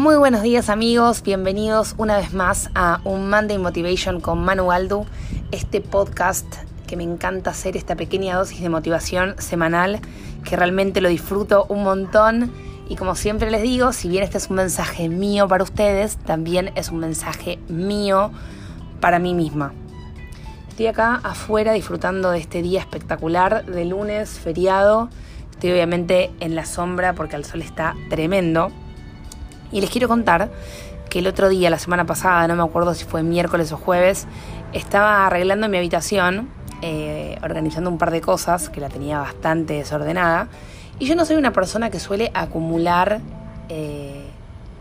Muy buenos días amigos, bienvenidos una vez más a un Monday Motivation con Manu Aldu, este podcast que me encanta hacer, esta pequeña dosis de motivación semanal, que realmente lo disfruto un montón y como siempre les digo, si bien este es un mensaje mío para ustedes, también es un mensaje mío para mí misma. Estoy acá afuera disfrutando de este día espectacular de lunes, feriado. Estoy obviamente en la sombra porque el sol está tremendo. Y les quiero contar que el otro día, la semana pasada, no me acuerdo si fue miércoles o jueves, estaba arreglando mi habitación, eh, organizando un par de cosas que la tenía bastante desordenada. Y yo no soy una persona que suele acumular eh,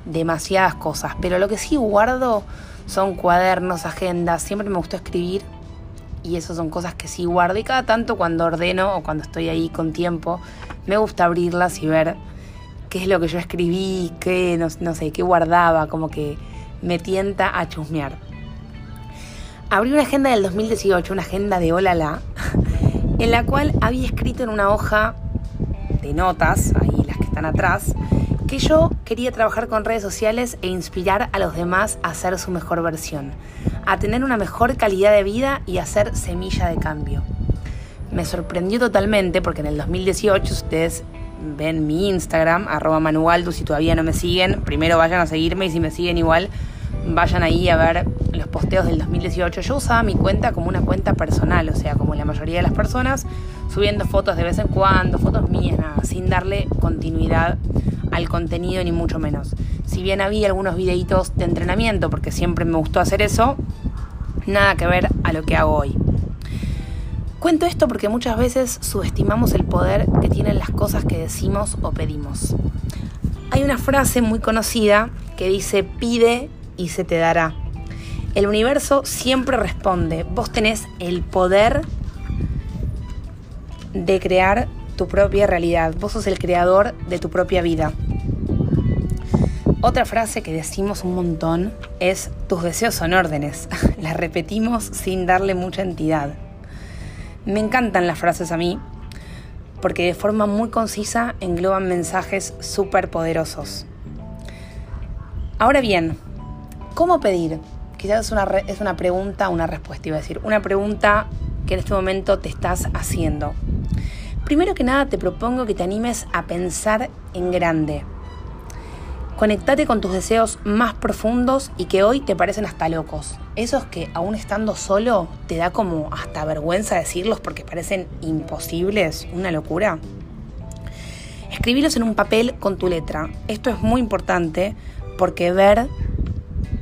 demasiadas cosas, pero lo que sí guardo son cuadernos, agendas, siempre me gustó escribir y eso son cosas que sí guardo y cada tanto cuando ordeno o cuando estoy ahí con tiempo me gusta abrirlas y ver qué es lo que yo escribí, qué, no, sé, qué guardaba, como que me tienta a chusmear. Abrí una agenda del 2018, una agenda de Olala, en la cual había escrito en una hoja de notas, ahí las que están atrás, que yo quería trabajar con redes sociales e inspirar a los demás a ser su mejor versión, a tener una mejor calidad de vida y a ser semilla de cambio. Me sorprendió totalmente porque en el 2018 ustedes ven mi Instagram, arroba manualdo, si todavía no me siguen, primero vayan a seguirme y si me siguen igual, vayan ahí a ver los posteos del 2018. Yo usaba mi cuenta como una cuenta personal, o sea, como la mayoría de las personas, subiendo fotos de vez en cuando, fotos mías, nada, sin darle continuidad al contenido ni mucho menos. Si bien había algunos videitos de entrenamiento, porque siempre me gustó hacer eso, nada que ver a lo que hago hoy. Cuento esto porque muchas veces subestimamos el poder que tienen las cosas que decimos o pedimos. Hay una frase muy conocida que dice pide y se te dará. El universo siempre responde. Vos tenés el poder de crear tu propia realidad. Vos sos el creador de tu propia vida. Otra frase que decimos un montón es tus deseos son órdenes. La repetimos sin darle mucha entidad. Me encantan las frases a mí porque de forma muy concisa engloban mensajes súper poderosos. Ahora bien, ¿cómo pedir? Quizás es una, es una pregunta, una respuesta, iba a decir, una pregunta que en este momento te estás haciendo. Primero que nada te propongo que te animes a pensar en grande. Conectate con tus deseos más profundos y que hoy te parecen hasta locos. Esos que aún estando solo te da como hasta vergüenza decirlos porque parecen imposibles, una locura. Escribirlos en un papel con tu letra. Esto es muy importante porque ver,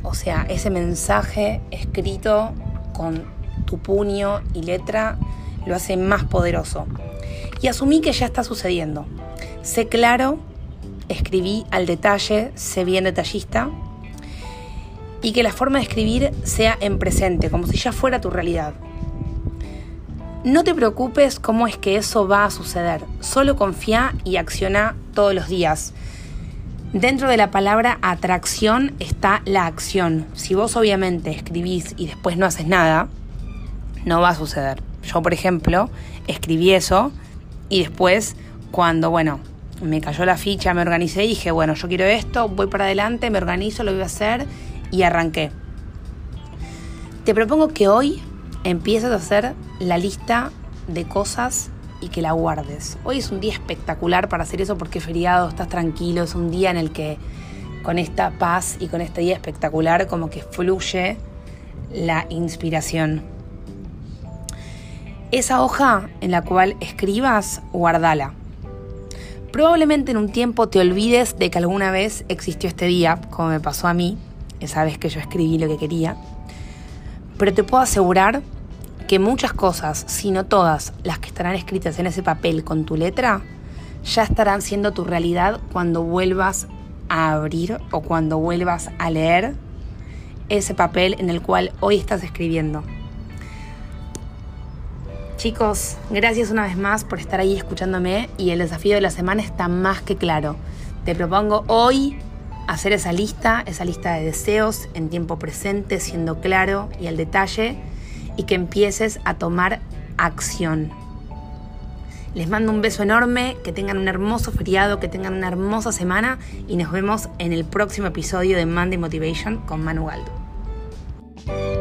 o sea, ese mensaje escrito con tu puño y letra lo hace más poderoso. Y asumí que ya está sucediendo. Sé claro escribí al detalle, sé bien detallista, y que la forma de escribir sea en presente, como si ya fuera tu realidad. No te preocupes cómo es que eso va a suceder, solo confía y acciona todos los días. Dentro de la palabra atracción está la acción. Si vos obviamente escribís y después no haces nada, no va a suceder. Yo, por ejemplo, escribí eso y después, cuando, bueno, me cayó la ficha, me organicé dije, bueno, yo quiero esto, voy para adelante, me organizo, lo voy a hacer y arranqué. Te propongo que hoy empieces a hacer la lista de cosas y que la guardes. Hoy es un día espectacular para hacer eso porque es feriado, estás tranquilo, es un día en el que con esta paz y con este día espectacular como que fluye la inspiración. Esa hoja en la cual escribas, guardala. Probablemente en un tiempo te olvides de que alguna vez existió este día, como me pasó a mí, esa vez que yo escribí lo que quería, pero te puedo asegurar que muchas cosas, si no todas las que estarán escritas en ese papel con tu letra, ya estarán siendo tu realidad cuando vuelvas a abrir o cuando vuelvas a leer ese papel en el cual hoy estás escribiendo. Chicos, gracias una vez más por estar ahí escuchándome y el desafío de la semana está más que claro. Te propongo hoy hacer esa lista, esa lista de deseos en tiempo presente, siendo claro y al detalle, y que empieces a tomar acción. Les mando un beso enorme, que tengan un hermoso feriado, que tengan una hermosa semana y nos vemos en el próximo episodio de Monday Motivation con Manu Galdo.